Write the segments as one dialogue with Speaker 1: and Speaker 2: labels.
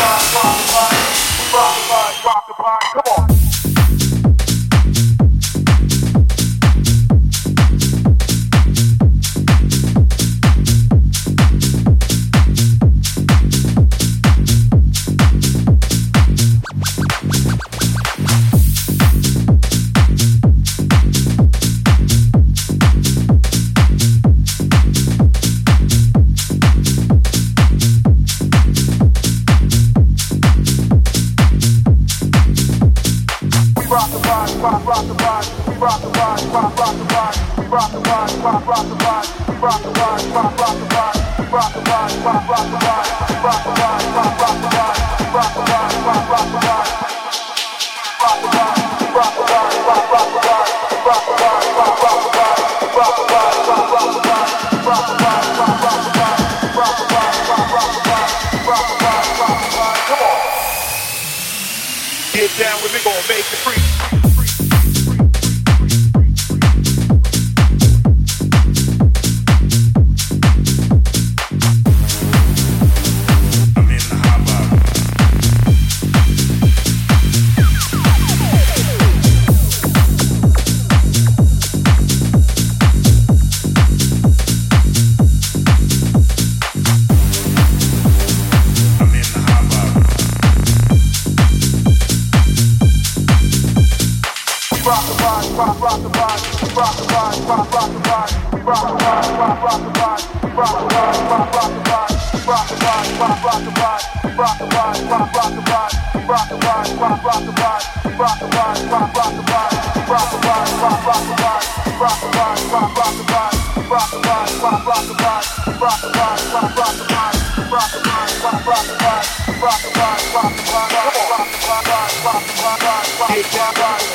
Speaker 1: Rock the body, rock the body, rock come on.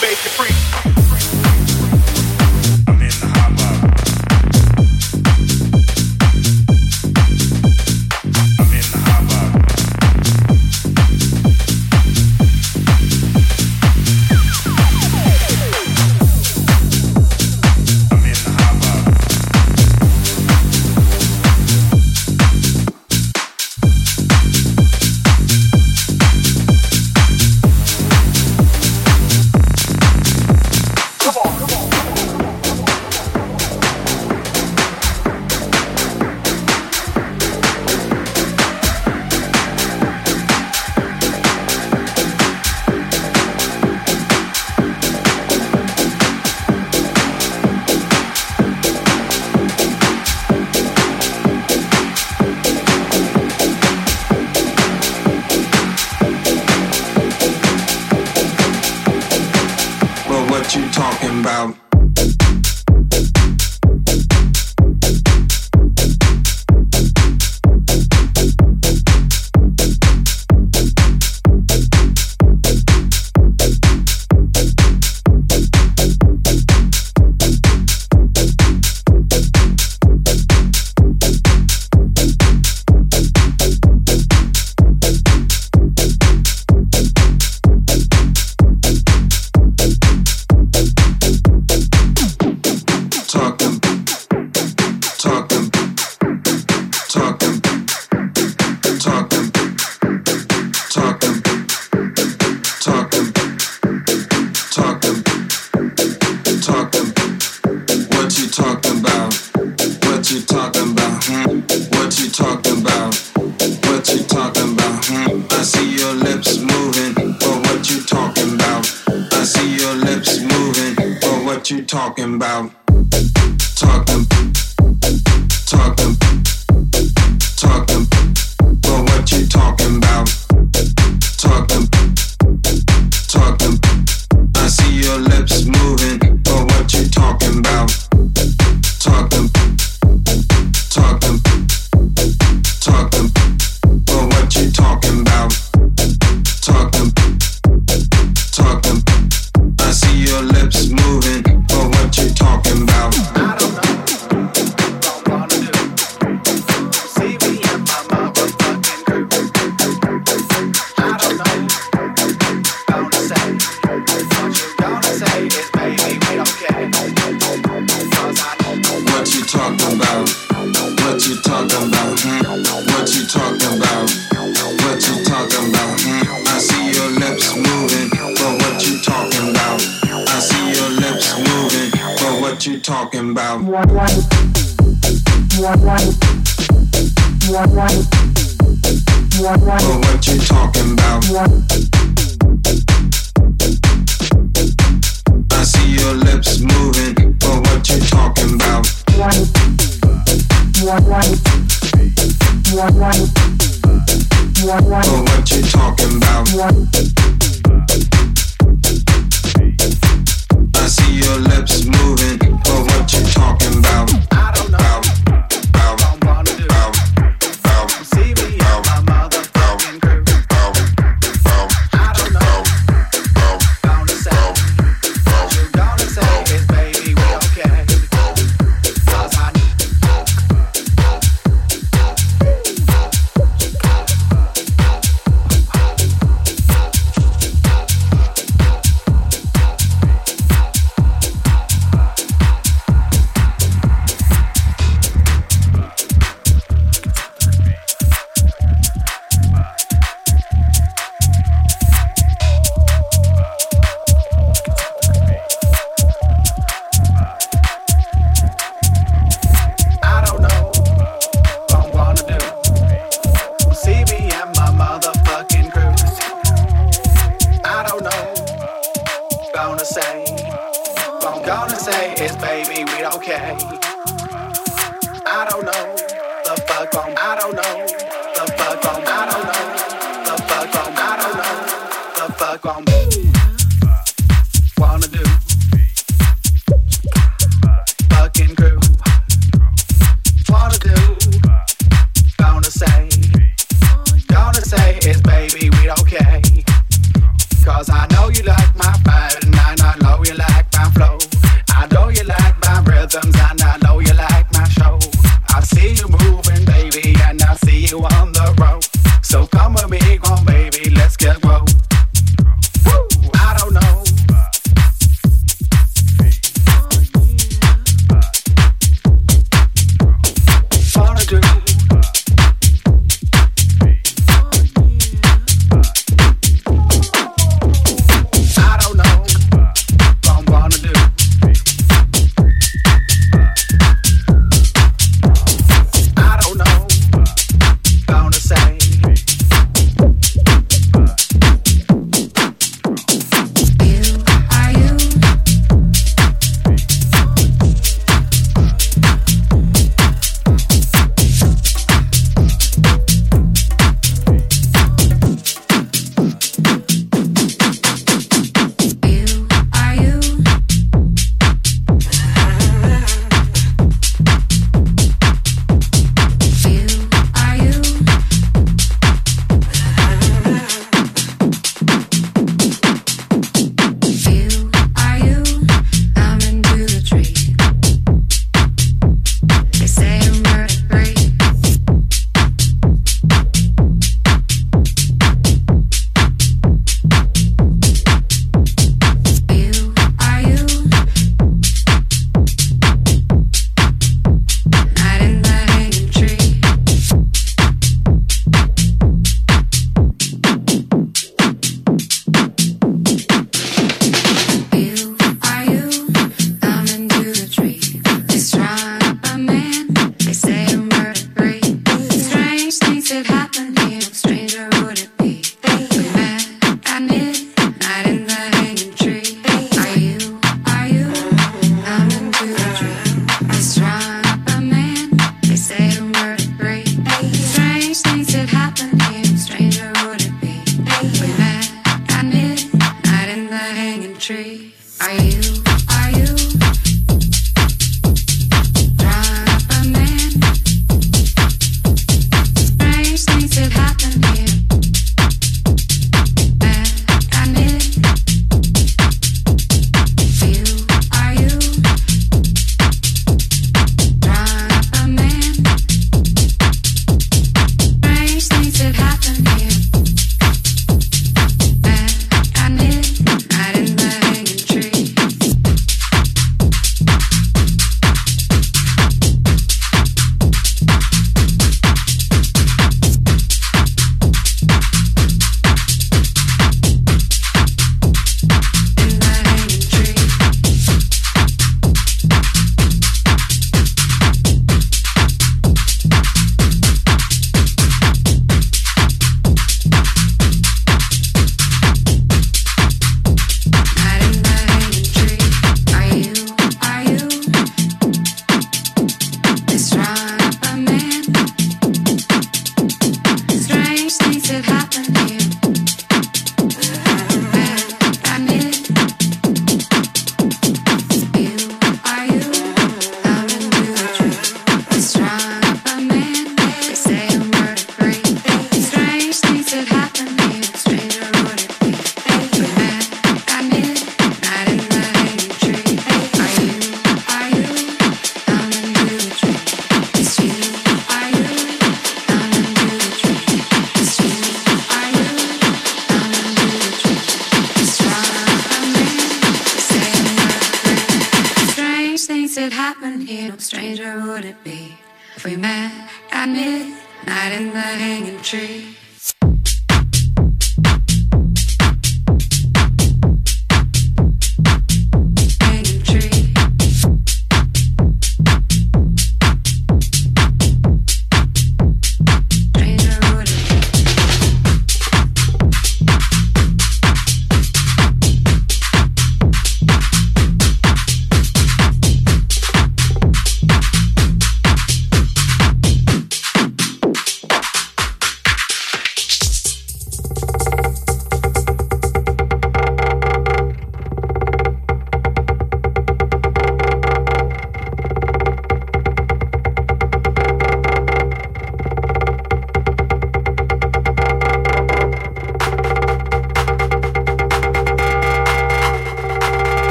Speaker 1: Make
Speaker 2: it
Speaker 3: free.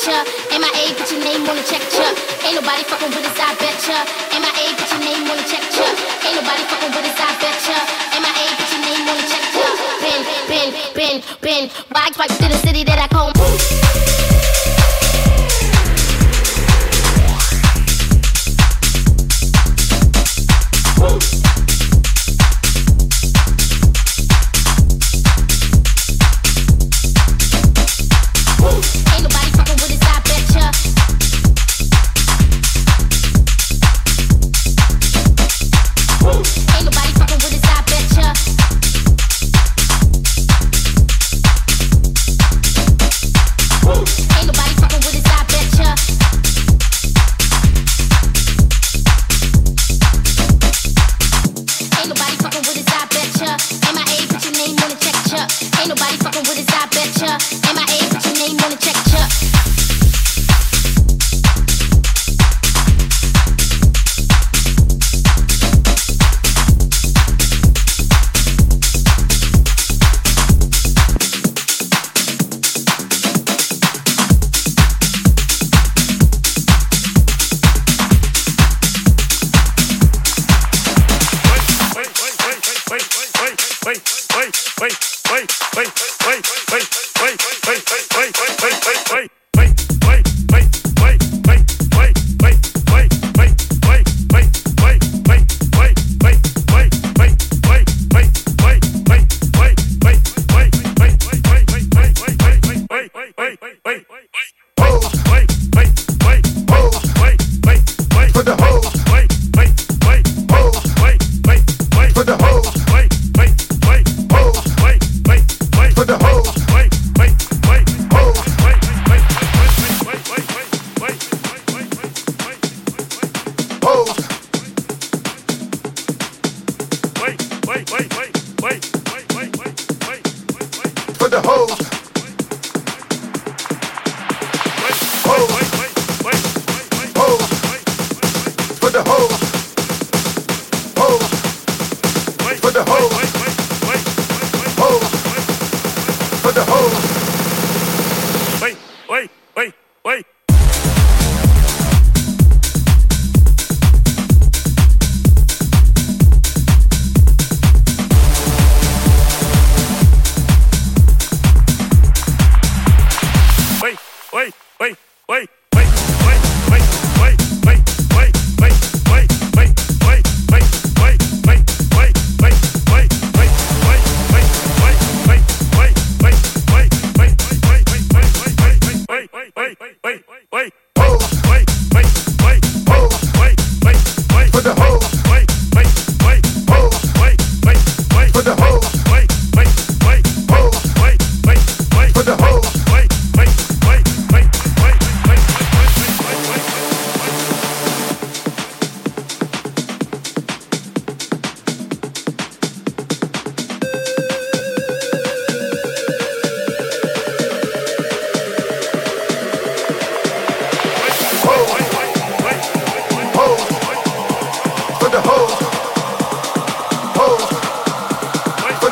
Speaker 3: betcha. MIA, put your name on the check, chuck. Ain't nobody fucking with us, I betcha. MIA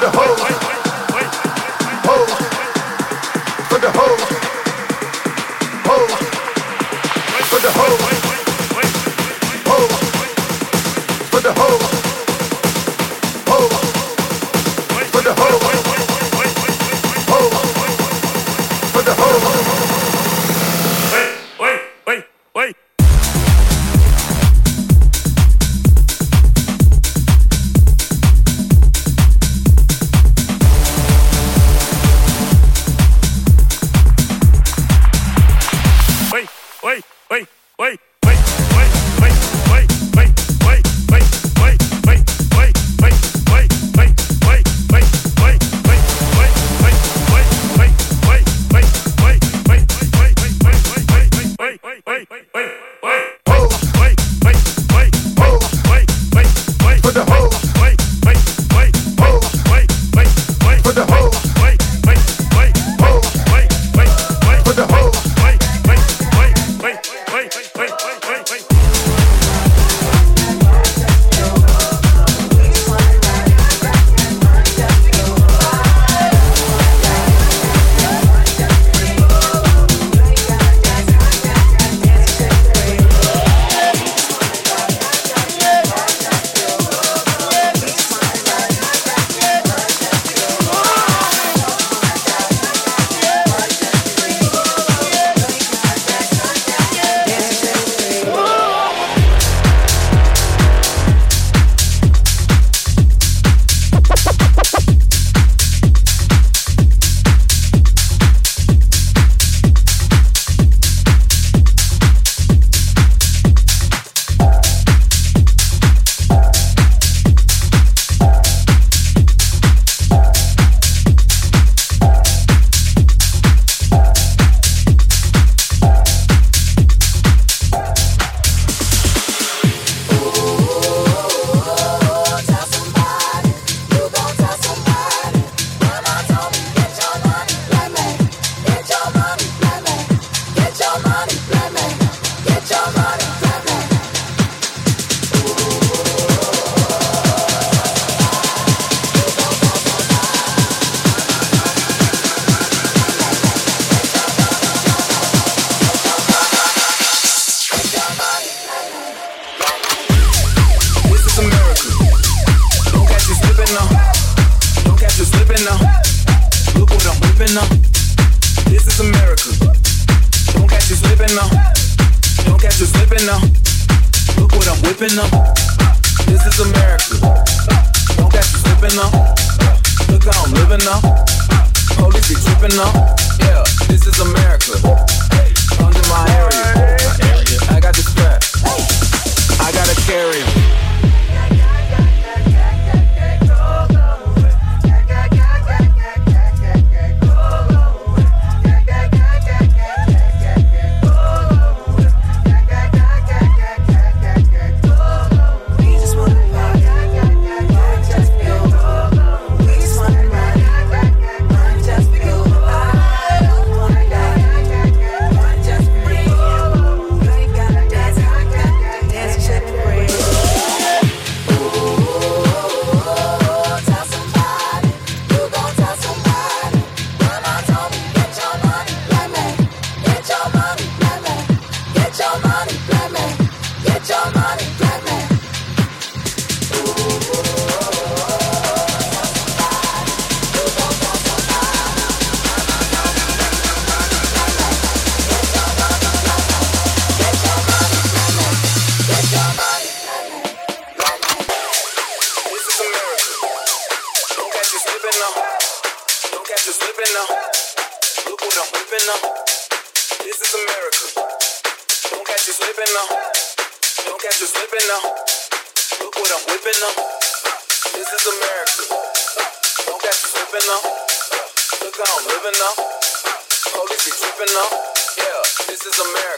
Speaker 3: the whole
Speaker 4: tripping up. Police be keeping up. Yeah, this is America.